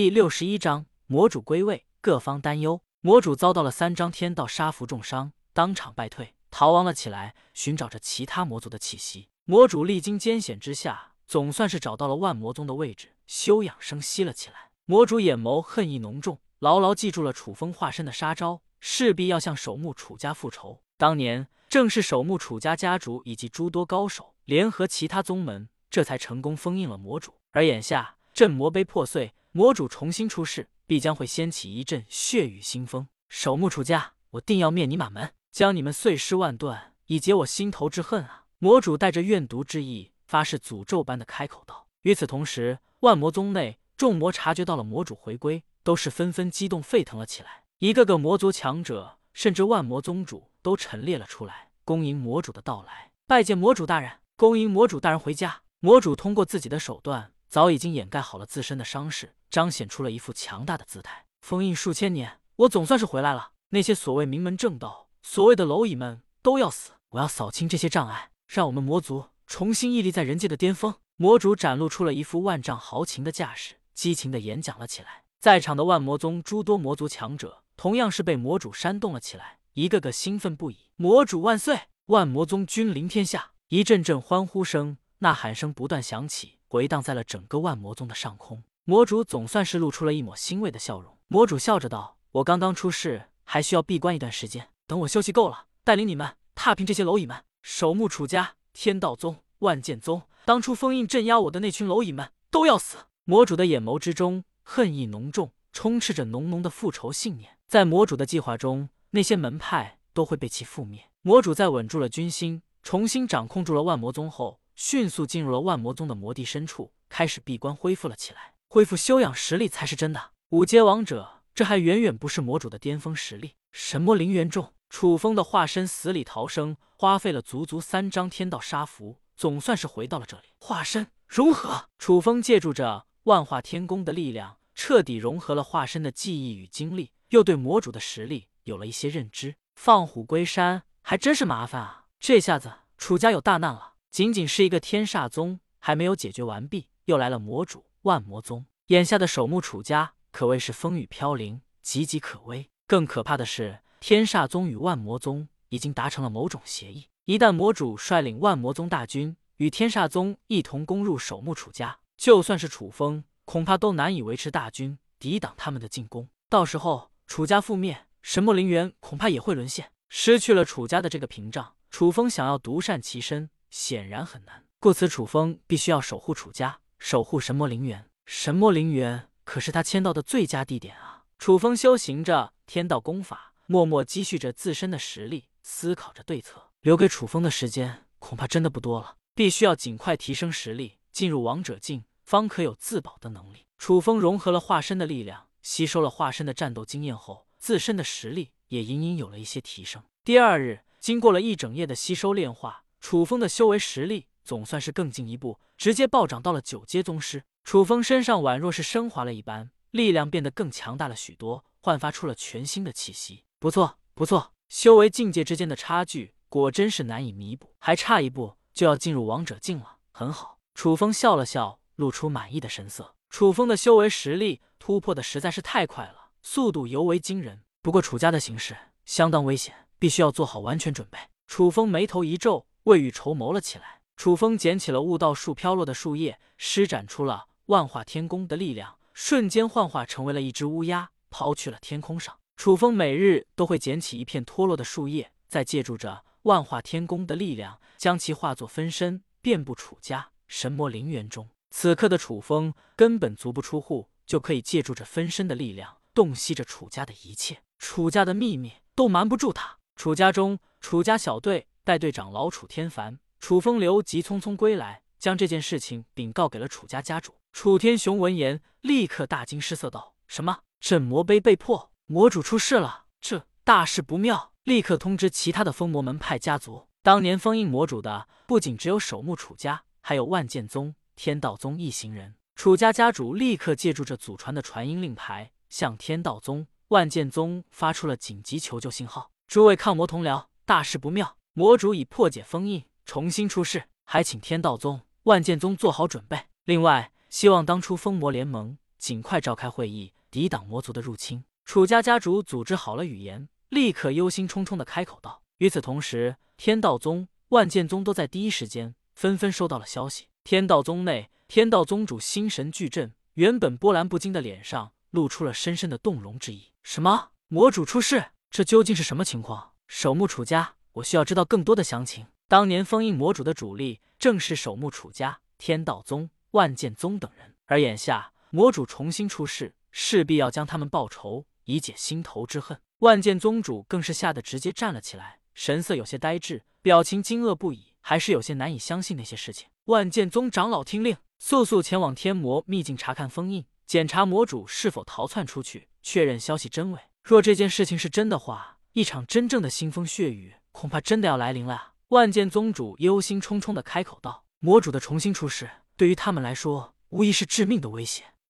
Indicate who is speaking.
Speaker 1: 第六十一章魔主归位，各方担忧。魔主遭到了三张天道杀符重伤，当场败退，逃亡了起来，寻找着其他魔族的气息。魔主历经艰险之下，总算是找到了万魔宗的位置，休养生息了起来。魔主眼眸恨意浓重，牢牢记住了楚风化身的杀招，势必要向守墓楚家复仇。当年正是守墓楚家家主以及诸多高手联合其他宗门，这才成功封印了魔主。而眼下镇魔碑破碎。魔主重新出世，必将会掀起一阵血雨腥风。守墓楚家，我定要灭你满门，将你们碎尸万段，以解我心头之恨啊！魔主带着怨毒之意，发誓诅咒般的开口道。与此同时，万魔宗内众魔察觉到了魔主回归，都是纷纷激动沸腾了起来。一个个魔族强者，甚至万魔宗主都陈列了出来，恭迎魔主的到来，拜见魔主大人，恭迎魔主大人回家。魔主通过自己的手段。早已经掩盖好了自身的伤势，彰显出了一副强大的姿态。封印数千年，我总算是回来了。那些所谓名门正道、所谓的蝼蚁们都要死！我要扫清这些障碍，让我们魔族重新屹立在人界的巅峰。魔主展露出了一副万丈豪情的架势，激情的演讲了起来。在场的万魔宗诸多魔族强者，同样是被魔主煽动了起来，一个个兴奋不已。魔主万岁！万魔宗君临天下！一阵阵欢呼声、呐喊声不断响起。回荡在了整个万魔宗的上空，魔主总算是露出了一抹欣慰的笑容。魔主笑着道：“我刚刚出世，还需要闭关一段时间。等我休息够了，带领你们踏平这些蝼蚁们。守墓楚家、天道宗、万剑宗，当初封印镇压我的那群蝼蚁们都要死！”魔主的眼眸之中恨意浓重，充斥着浓浓的复仇信念。在魔主的计划中，那些门派都会被其覆灭。魔主在稳住了军心，重新掌控住了万魔宗后。迅速进入了万魔宗的魔地深处，开始闭关恢复了起来。恢复修养实力才是真的。五阶王者，这还远远不是魔主的巅峰实力。神魔灵元中，楚风的化身死里逃生，花费了足足三张天道杀符，总算是回到了这里。化身融合，楚风借助着万化天宫的力量，彻底融合了化身的记忆与经历，又对魔主的实力有了一些认知。放虎归山还真是麻烦啊！这下子楚家有大难了。仅仅是一个天煞宗还没有解决完毕，又来了魔主万魔宗。眼下的守墓楚家可谓是风雨飘零，岌岌可危。更可怕的是，天煞宗与万魔宗已经达成了某种协议，一旦魔主率领万魔宗大军与天煞宗一同攻入守墓楚家，就算是楚风，恐怕都难以维持大军抵挡他们的进攻。到时候楚家覆灭，神魔灵元恐怕也会沦陷。失去了楚家的这个屏障，楚风想要独善其身。显然很难，故此楚风必须要守护楚家，守护神魔灵元。神魔灵元可是他签到的最佳地点啊！楚风修行着天道功法，默默积蓄着自身的实力，思考着对策。留给楚风的时间恐怕真的不多了，必须要尽快提升实力，进入王者境，方可有自保的能力。楚风融合了化身的力量，吸收了化身的战斗经验后，自身的实力也隐隐有了一些提升。第二日，经过了一整夜的吸收炼化。楚风的修为实力总算是更进一步，直接暴涨到了九阶宗师。楚风身上宛若是升华了一般，力量变得更强大了许多，焕发出了全新的气息。不错，不错，修为境界之间的差距果真是难以弥补，还差一步就要进入王者境了，很好。楚风笑了笑，露出满意的神色。楚风的修为实力突破的实在是太快了，速度尤为惊人。不过楚家的形势相当危险，必须要做好完全准备。楚风眉头一皱。未雨绸缪了起来。楚风捡起了悟道树飘落的树叶，施展出了万化天宫的力量，瞬间幻化成为了一只乌鸦，抛去了天空上。楚风每日都会捡起一片脱落的树叶，再借助着万化天宫的力量，将其化作分身，遍布楚家神魔陵园中。此刻的楚风根本足不出户，就可以借助着分身的力量，洞悉着楚家的一切。楚家的秘密都瞒不住他。楚家中，楚家小队。带队长老楚天凡、楚风流急匆匆归来，将这件事情禀告给了楚家家主。楚天雄闻言，立刻大惊失色道：“什么？镇魔碑被破，魔主出事了？这大事不妙！立刻通知其他的封魔门派家族。当年封印魔主的，不仅只有守墓楚家，还有万剑宗、天道宗一行人。”楚家家主立刻借助着祖传的传音令牌，向天道宗、万剑宗发出了紧急求救信号：“诸位抗魔同僚，大事不妙！”魔主已破解封印，重新出世，还请天道宗、万剑宗做好准备。另外，希望当初封魔联盟尽快召开会议，抵挡魔族的入侵。楚家家主组织好了语言，立刻忧心忡忡的开口道。与此同时，天道宗、万剑宗都在第一时间纷纷收到了消息。天道宗内，天道宗主心神俱震，原本波澜不惊的脸上露出了深深的动容之意。什么？魔主出世？这究竟是什么情况？守墓楚家，我需要知道更多的详情。当年封印魔主的主力正是守墓楚家、天道宗、万剑宗等人，而眼下魔主重新出世，势必要将他们报仇，以解心头之恨。万剑宗主更是吓得直接站了起来，神色有些呆滞，表情惊愕不已，还是有些难以相信那些事情。万剑宗长老听令，速速前往天魔秘境查看封印，检查魔主是否逃窜出去，确认消息真伪。若这件事情是真的话，一场真正的腥风血雨恐怕真的要来临了！万剑宗主忧心忡忡的开口道：“魔主的重新出世，对于他们来说无疑是致命的威胁。